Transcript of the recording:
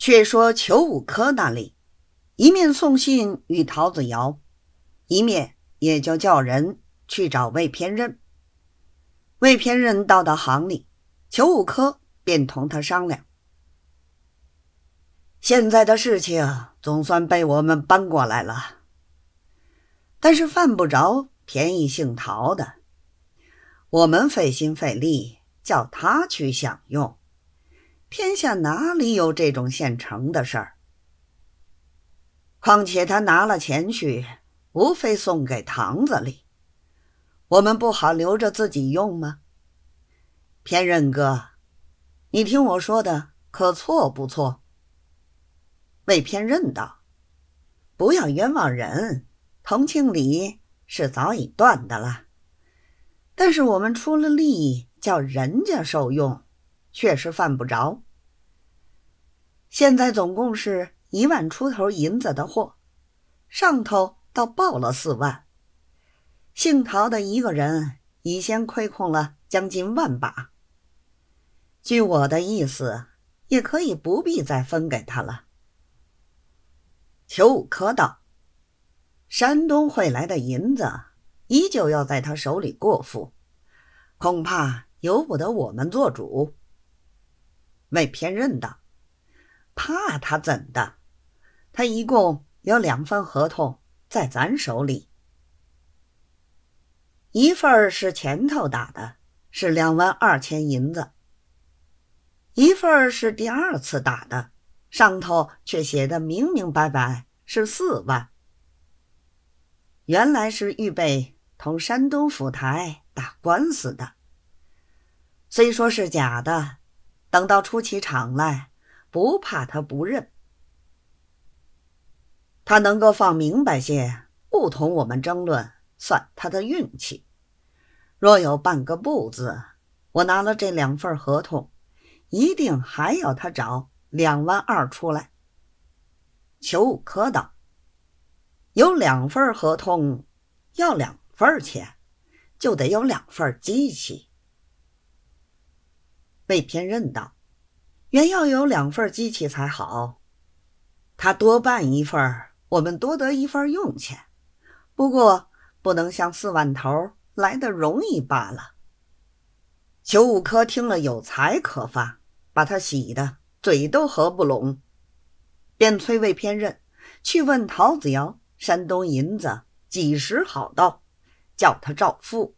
却说裘五科那里，一面送信与陶子尧，一面也就叫人去找魏偏任。魏偏任到到行里，裘五科便同他商量：现在的事情总算被我们搬过来了，但是犯不着便宜姓陶的，我们费心费力叫他去享用。天下哪里有这种现成的事儿？况且他拿了钱去，无非送给堂子里，我们不好留着自己用吗？偏任哥，你听我说的，可错不错？魏偏任道：“不要冤枉人，同情礼是早已断的了。但是我们出了力，叫人家受用。”确实犯不着。现在总共是一万出头银子的货，上头倒报了四万。姓陶的一个人已先亏空了将近万把。据我的意思，也可以不必再分给他了。裘五科道：“山东汇来的银子，依旧要在他手里过付，恐怕由不得我们做主。”魏偏任的：“怕他怎的？他一共有两份合同在咱手里，一份是前头打的，是两万二千银子；一份是第二次打的，上头却写的明明白白是四万。原来是预备同山东府台打官司的，虽说是假的。”等到出起场来，不怕他不认。他能够放明白些，不同我们争论，算他的运气。若有半个不字，我拿了这两份合同，一定还要他找两万二出来。裘五科道：“有两份合同，要两份钱，就得有两份机器。”魏偏任道：“原要有两份机器才好，他多办一份，我们多得一份用钱。不过不能像四万头来的容易罢了。”裘五科听了有才可发，把他喜的嘴都合不拢，便催魏偏任去问陶子尧山东银子几时好到，叫他照付。